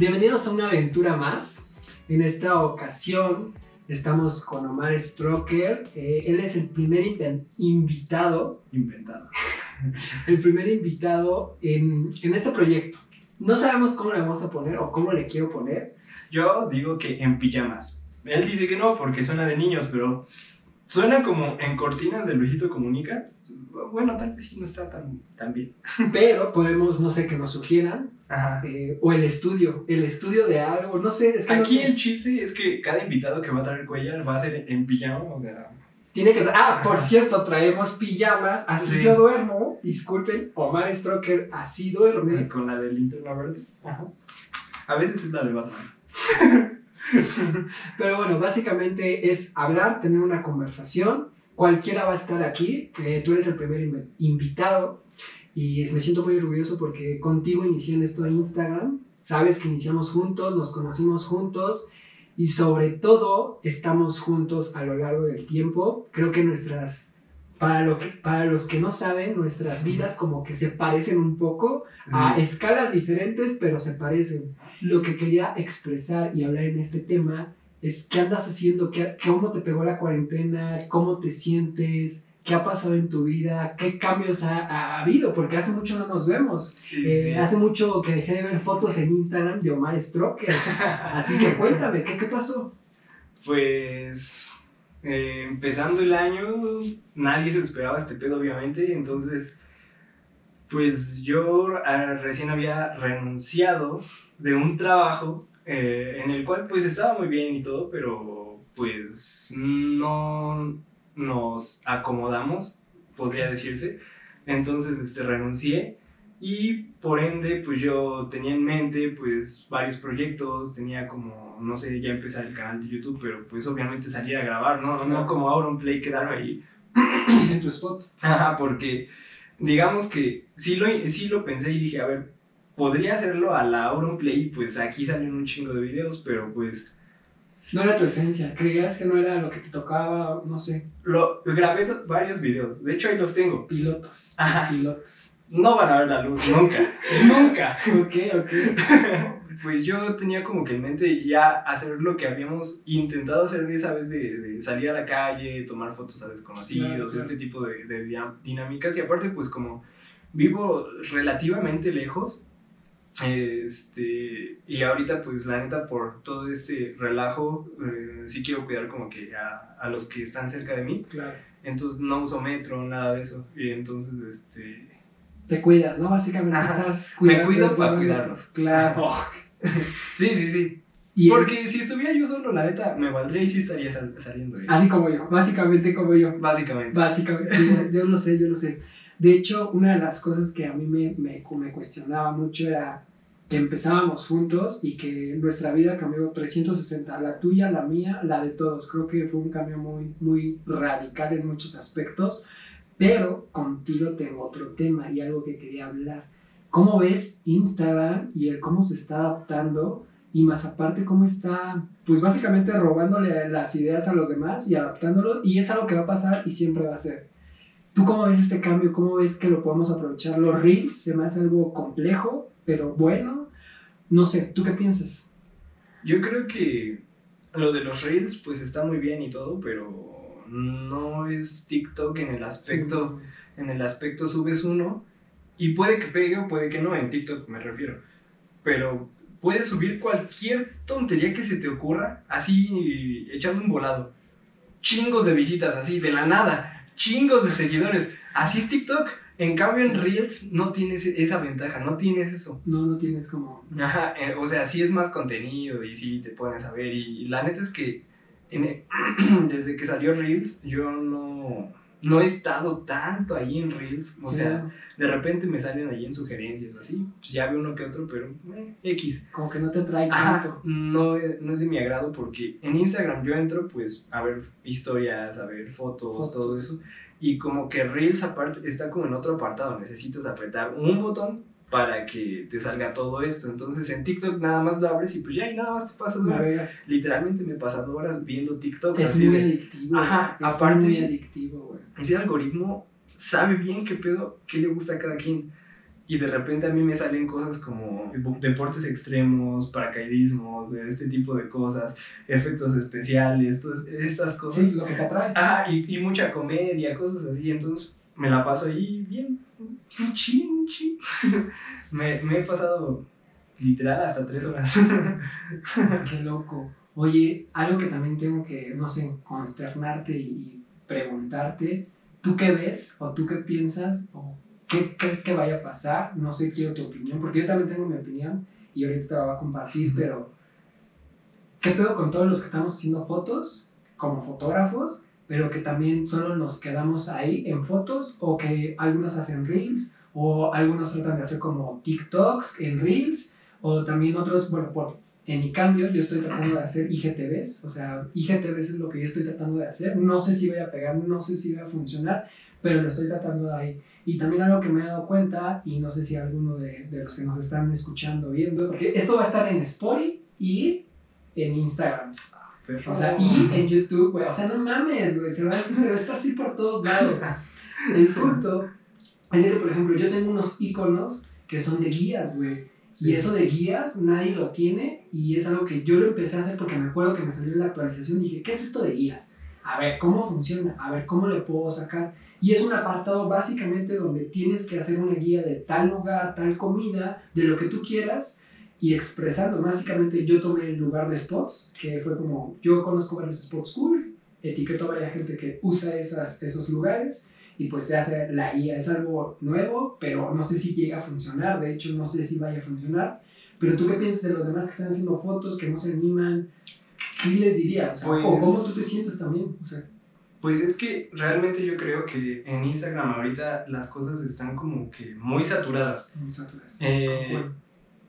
Bienvenidos a una aventura más. En esta ocasión estamos con Omar Stroker. Eh, él es el primer invitado, Inventado. el primer invitado en, en este proyecto. No sabemos cómo le vamos a poner o cómo le quiero poner. Yo digo que en pijamas. Él dice que no porque suena de niños, pero suena como en cortinas de Luisito Comunica. Bueno, tal vez sí no está tan, tan bien. Pero podemos, no sé, que nos sugieran. Ajá. eh, o el estudio, el estudio de algo, no sé. Es que no Aquí sé. el chiste es que cada invitado que va a traer cuellar va a ser en pijama, o sea... Tiene que. Ah, por Ajá. cierto, traemos pijamas. Así Sí. yo duermo. Disculpen, Omar Stroker así duerme. Con la de linterna verde. Ajá. A veces es la de Batman. Pero bueno, básicamente es hablar, tener una conversación. Cualquiera va a estar aquí. Eh, tú eres el primer inv- invitado. Y me siento muy orgulloso porque contigo inicié en esto de Instagram. Sabes que iniciamos juntos, nos conocimos juntos. Y sobre todo, estamos juntos a lo largo del tiempo. Creo que nuestras. Para, lo que, para los que no saben, nuestras vidas como que se parecen un poco a Sí. escalas diferentes, pero se parecen. Lo que quería expresar y hablar en este tema es qué andas haciendo, qué, cómo te pegó la cuarentena, cómo te sientes, qué ha pasado en tu vida, qué cambios ha, ha habido, porque hace mucho no nos vemos. Sí, Eh, sí. Hace mucho que dejé de ver fotos en Instagram de Omar Stroker. Así que cuéntame, ¿qué, qué pasó? Pues eh, empezando el año, nadie se esperaba este pedo, obviamente. Entonces, pues yo ah, recién había renunciado de un trabajo eh, en el cual pues estaba muy bien y todo, pero pues no nos acomodamos, podría decirse. Entonces, este, renuncié y por ende, pues yo tenía en mente pues varios proyectos, tenía como, no sé, ya empezar el canal de YouTube, pero pues obviamente salir a grabar, ¿no? No como ahora un play quedarme ahí. En tu spot. Ajá, porque digamos que sí lo, sí lo pensé y dije, a ver, podría hacerlo a la Auron Play, pues aquí salen un chingo de videos, pero pues No era tu esencia, creías que no era lo que te tocaba, no sé, lo grabé varios videos, de hecho ahí los tengo. pilotos. Ajá. los pilotos. No van a ver la luz, nunca, nunca. Ok, ok. pues yo tenía como que en mente ya hacer lo que habíamos intentado hacer esa vez de, de salir a la calle, tomar fotos a desconocidos, Claro, claro. este tipo de, dinámicas. Y aparte, pues como vivo relativamente lejos, este, y ahorita pues la neta por todo este relajo, eh, sí quiero cuidar como que a, a los que están cerca de mí. Claro. Entonces no uso metro, nada de eso. Y entonces, este... Te cuidas, ¿no? Básicamente Ajá. estás Me cuidando. cuido es para cuidarlos. Claro. Sí, sí, sí. Y Porque si estuviera yo solo, la neta, me valdría y sí estaría sal- saliendo. ¿eh? así como yo, básicamente como yo. Básicamente. Básicamente, sí, yo lo sé, yo lo sé. De hecho, una de las cosas que a mí me, me, me cuestionaba mucho era que empezábamos juntos y que nuestra vida cambió 360, la tuya, la mía, la de todos. Creo que fue un cambio muy, muy radical en muchos aspectos, pero contigo tengo otro tema y algo que quería hablar. ¿Cómo ves Instagram y el cómo se está adaptando? Y más aparte, cómo está, pues básicamente robándole las ideas a los demás y adaptándolo. Y es algo que va a pasar y siempre va a ser. ¿Tú cómo ves este cambio? ¿Cómo ves que lo podemos aprovechar? Los reels se me hace algo complejo, pero bueno. No sé, ¿tú qué piensas? Yo creo que lo de los reels, pues está muy bien y todo, pero no es TikTok en el aspecto, en el aspecto subes uno y puede que pegue o puede que no, en TikTok me refiero. Pero puedes subir cualquier tontería que se te ocurra, así echando un volado. Chingos de visitas, así de la nada. Chingos de seguidores. Así es TikTok. En cambio, en Reels no tienes esa ventaja, no tienes eso. No, no tienes como... Ajá, eh, o sea, sí es más contenido y sí te pones a ver. Y, la neta es que en- desde que salió Reels, yo no, no he estado tanto ahí en Reels. O Sí, sea, de repente me salen ahí en sugerencias o así. Pues ya veo uno que otro, pero eh, X. como que no te trae Ajá, tanto. no, no es de mi agrado porque en Instagram yo entro pues a ver historias, a ver fotos, Fotos. todo eso. Y como que Reels aparte está como en otro apartado, necesitas apretar un botón para que te salga todo esto. Entonces en TikTok nada más lo abres y pues ya y nada más te pasas horas. Literalmente me he pasado horas viendo TikToks Es así muy de- adictivo. Ajá, es aparte muy adictivo, güey. ese algoritmo sabe bien qué pedo, qué le gusta a cada quien. y de repente a mí me salen cosas como deportes extremos, paracaidismo, de este tipo de cosas, efectos especiales, todas estas cosas. Sí, lo que te atrae. Ah, y, y mucha comedia, cosas así, entonces me la paso ahí bien, un chin, chin. me, me he pasado literal hasta tres horas. Qué loco. Oye, algo que también tengo que, no sé, consternarte y preguntarte, ¿tú qué ves o tú qué piensas o qué crees que vaya a pasar? No sé, quiero tu opinión, porque yo también tengo mi opinión y ahorita te la voy a compartir, pero ¿qué pedo con todos los que estamos haciendo fotos como fotógrafos, pero que también solo nos quedamos ahí en fotos o que algunos hacen reels o algunos tratan de hacer como TikToks en reels o también otros, bueno, por en mi cambio, yo estoy tratando de hacer IGTVs, o sea, IGTVs es lo que yo estoy tratando de hacer. No sé si voy a pegar, no sé si va a funcionar, pero lo estoy tratando de ahí. Y también algo que me he dado cuenta, y no sé si alguno de, de los que nos están escuchando, viendo, porque esto va a estar en Spotify y en Instagram. O sea, y en YouTube, güey. O sea, no mames, güey. Se va, se va a estar así por todos lados. El punto es que, por ejemplo, yo tengo unos iconos que son de guías, güey. Y eso de guías nadie lo tiene y es algo que yo lo empecé a hacer porque me acuerdo que me salió la actualización y dije, ¿qué es esto de guías? A ver, ¿cómo funciona? A ver, ¿cómo le puedo sacar? Y es un apartado básicamente donde tienes que hacer una guía de tal lugar, tal comida, de lo que tú quieras y expresando. Básicamente yo tomé el lugar de spots, que fue como, yo conozco varios spots cool, etiqueto a varias gente que usa esas, esos lugares y pues se hace la IA. Es algo nuevo, pero no sé si llega a funcionar. De hecho, no sé si vaya a funcionar. Pero tú qué piensas de los demás que están haciendo fotos, que no se animan? ¿Qué les dirías? O ¿cómo, pues tú te sientes también? O sea, pues es que realmente yo creo que en Instagram ahorita las cosas están como que muy saturadas. Muy saturadas. Eh,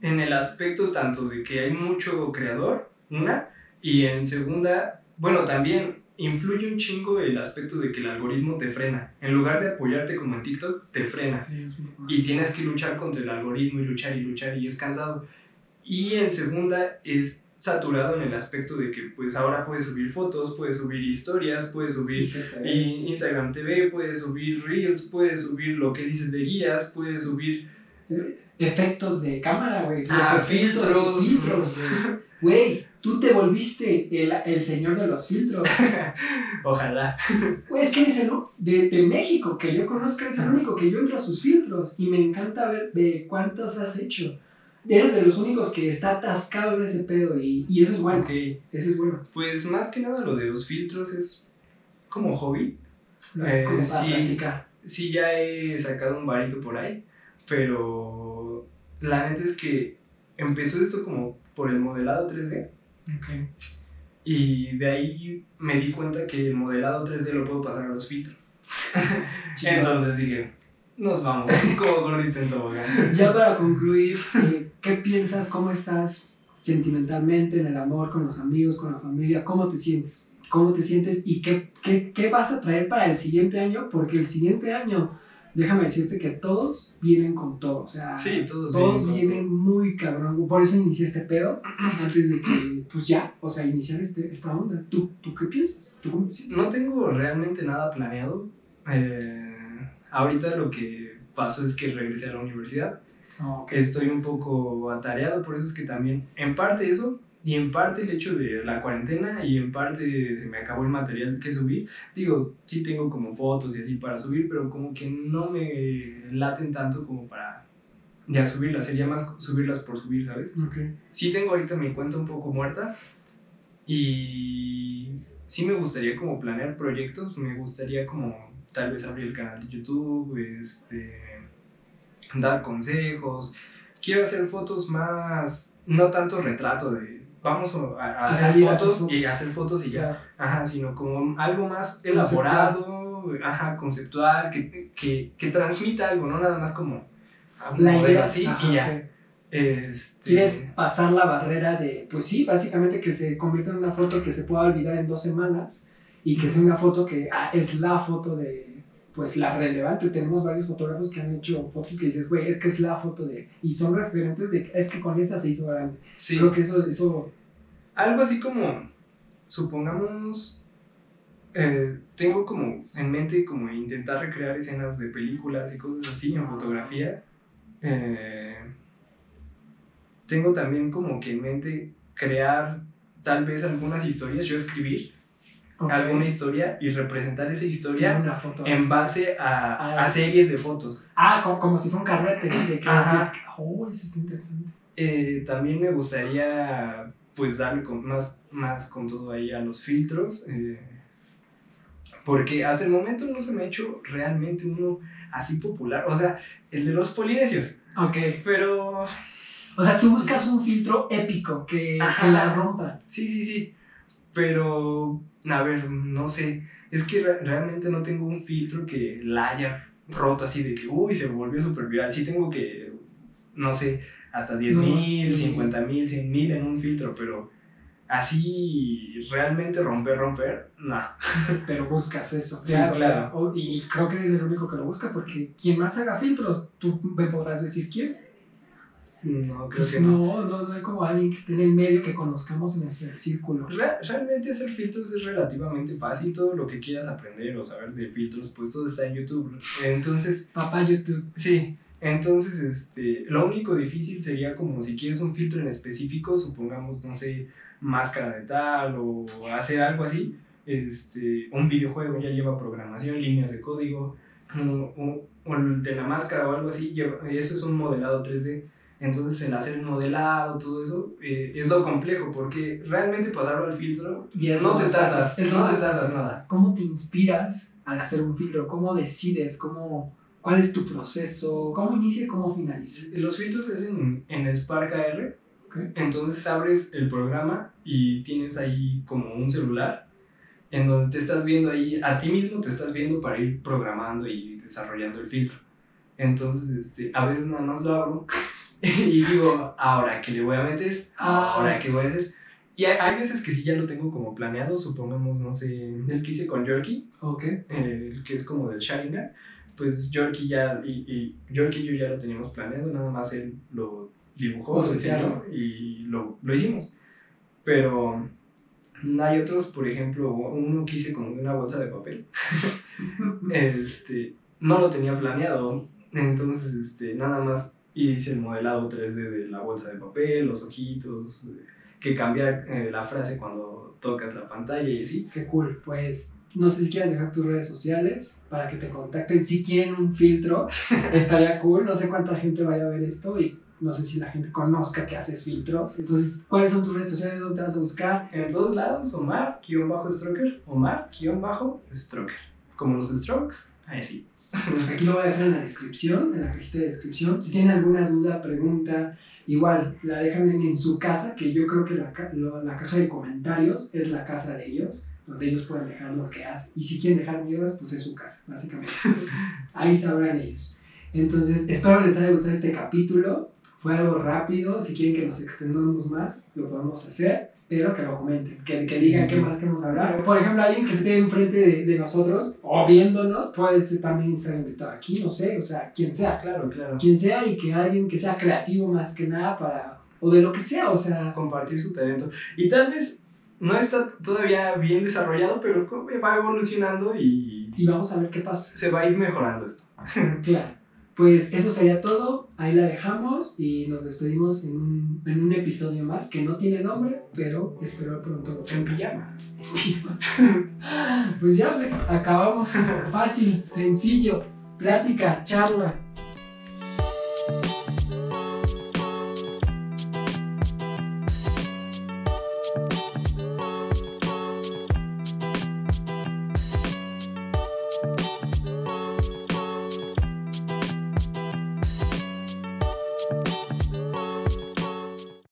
en el aspecto tanto de que hay mucho creador, una, y en segunda, bueno, también influye un chingo el aspecto de que el algoritmo te frena. En lugar de apoyarte como en TikTok, te frena. y tienes que luchar contra el algoritmo y luchar y luchar y es cansado. Y en segunda, es saturado en el aspecto de que pues ahora puedes subir fotos, puedes subir historias, puedes subir Instagram TV, puedes subir Reels, puedes subir lo que dices de guías, puedes subir... Efectos de cámara, güey. Ah, filtros. Filtros, güey. Tú te volviste el, el señor de los filtros. Ojalá. Pues es que eres el de, de México, que yo conozco, eres el único que yo entro a sus filtros y me encanta ver de cuántos has hecho. Eres de los únicos que está atascado en ese pedo y, y eso es bueno. Okay. Eso es bueno. Pues más que nada lo de los filtros es como hobby. Lo es como para sí, sí, ya he sacado un varito por ahí, pero la neta es que empezó esto como por el modelado 3D. Okay. Y de ahí me di cuenta que el modelado 3D lo puedo pasar a los filtros. Entonces dije, nos vamos, como gordito en tobogán. Ya para concluir, eh, ¿qué piensas? ¿Cómo estás sentimentalmente en el amor, con los amigos, con la familia? ¿Cómo te sientes? ¿Cómo te sientes y qué, qué, qué vas a traer para el siguiente año? Porque el siguiente año, déjame decirte que todos vienen con todo. O sea, Sí, todos, todos vienen muy cabrón. Por eso inicié este pedo, antes de que, pues ya, o sea, iniciar este, esta onda. ¿Tú, ¿Tú qué piensas? ¿Tú cómo te? No tengo realmente nada planeado. Eh, ahorita lo que pasó es que regresé a la universidad. Ok. Estoy un poco atareado, por eso es que también, en parte eso, y en parte el hecho de la cuarentena, y en parte se me acabó el material que subí. Digo, sí tengo como fotos y así para subir, pero como que no me laten tanto como para ya subirlas. Sería más subirlas por subir, ¿sabes? Ok. sí tengo ahorita mi cuenta un poco muerta y sí me gustaría como planear proyectos, me gustaría como tal vez abrir el canal de YouTube, este, dar consejos, quiero hacer fotos más, no tanto retrato de vamos a, a hacer hacer fotos y fotos. hacer fotos y ya, Ya. ajá, sino como algo más Conceptual. elaborado, ajá, conceptual, que, que, que transmita algo, no nada más como a un La modelo idea, así ajá, y ya. ok. Este, Quieres pasar la barrera de, pues sí, básicamente que se convierta en una foto que se pueda olvidar en dos semanas y que sea una foto que ah, es la foto de, pues la relevante. Tenemos varios fotógrafos que han hecho fotos que dices, güey, es que es la foto de, y son referentes de, es que con esa se hizo grande. sí. Creo que eso, eso, Algo así como, supongamos, eh, tengo como en mente como intentar recrear escenas de películas y cosas así en fotografía eh, tengo también como que en mente crear tal vez algunas historias, yo escribir Ok. alguna historia y representar esa historia Una foto. en base a, Ah, a series de fotos. Ah, como, como si fuera un carrete. De que Ajá. es oh, eso está interesante. Eh, también me gustaría pues darle con- más, más con todo ahí a los filtros. eh, porque hasta el momento no se me ha hecho realmente uno así popular. O sea, el de los polinesios. Ok. Pero O sea, tú buscas un filtro épico que, que la rompa. sí, sí, sí. Pero, a ver, no sé. Es que re- realmente no tengo un filtro que la haya roto así de que, uy, se volvió súper viral. Sí tengo que, no sé, hasta 10 No, mil, sí. 50 mil, 100 mil en un filtro, pero así realmente romper, romper, no. Pero buscas eso. Sí, claro. O- Y creo que eres el único que lo busca porque quien más haga filtros, tú me podrás decir quién. No, creo Pues que no. no, no, no hay como alguien que esté en el medio que conozcamos en ese círculo. Re- realmente hacer filtros es relativamente fácil, todo lo que quieras aprender o saber de filtros, pues todo está en YouTube. Entonces, Papá YouTube. Sí, entonces este, lo único difícil sería como si quieres un filtro en específico, supongamos, no sé, máscara de tal o hacer algo así, este, un videojuego ya lleva programación, líneas de código, o, o- o el de la máscara o algo así, lleva- eso es un modelado 3D. Entonces el hacer el modelado, todo eso, eh, es lo complejo, porque realmente pasarlo al filtro, Y es No te tardas, es no te tardas nada. ¿Cómo te inspiras al hacer un filtro? ¿Cómo decides? ¿Cómo, ¿Cuál es tu proceso? ¿Cómo inicia y cómo finaliza? Los filtros se hacen en Spark AR. Ok. Entonces abres el programa y tienes ahí como un celular en donde te estás viendo ahí, a ti mismo te estás viendo para ir programando y desarrollando el filtro. Entonces, este, a veces nada más lo abro y digo, ahora qué le voy a meter, ahora qué voy a hacer. Y hay, hay veces que sí ya lo tengo como planeado, supongamos, no sé, el que hice con Yorkie, Ok. eh, el que es como del Sharingan, pues Yorkie ya, y, y Yorkie y yo ya lo teníamos planeado, nada más él lo dibujó, O lo sea, diseñó y lo, lo hicimos. Pero hay otros, por ejemplo, uno que hice con una bolsa de papel, este, no lo tenía planeado, entonces este, nada más hice el modelado 3D de la bolsa de papel, los ojitos, eh, que cambiara eh, la frase cuando tocas la pantalla y así. Qué cool. Pues no sé si quieres dejar tus redes sociales para que te contacten. Si quieren un filtro, estaría cool. No sé cuánta gente vaya a ver esto y no sé si la gente conozca que haces filtros. Entonces, ¿cuáles son tus redes sociales? ¿Dónde te vas a buscar? En todos lados, Omar-Stroker, Omar-Stroker. Como los strokes, ahí sí. Aquí lo voy a dejar en la descripción, en la cajita de descripción. Si tienen alguna duda, pregunta, igual la dejan en, en su casa, que yo creo que la, lo- la caja de comentarios es la casa de ellos, donde ellos pueden dejar lo que hacen. Y si quieren dejar mierdas, pues es su casa, básicamente. Ahí sabrán ellos. Entonces, espero les haya gustado este capítulo. Fue algo rápido. Si quieren que nos extendamos más, lo podemos hacer. Pero que lo comenten, que, que Sí, digan sí. qué más queremos hablar. Por ejemplo, alguien que esté enfrente de, de nosotros o viéndonos, puede ser también estar invitado aquí, no sé, o sea, quien sea. Claro, claro. Quien sea y que alguien que sea creativo más que nada para. o de lo que sea, o sea. Compartir su talento. Y tal vez no está todavía bien desarrollado, pero va evolucionando y Y vamos a ver qué pasa. se va a ir mejorando esto. Claro. Pues eso sería todo. Ahí la dejamos y nos despedimos en un, en un episodio más que no tiene nombre, pero espero pronto En pijamas. Pues ya, acabamos. Fácil, sencillo. Plática, charla.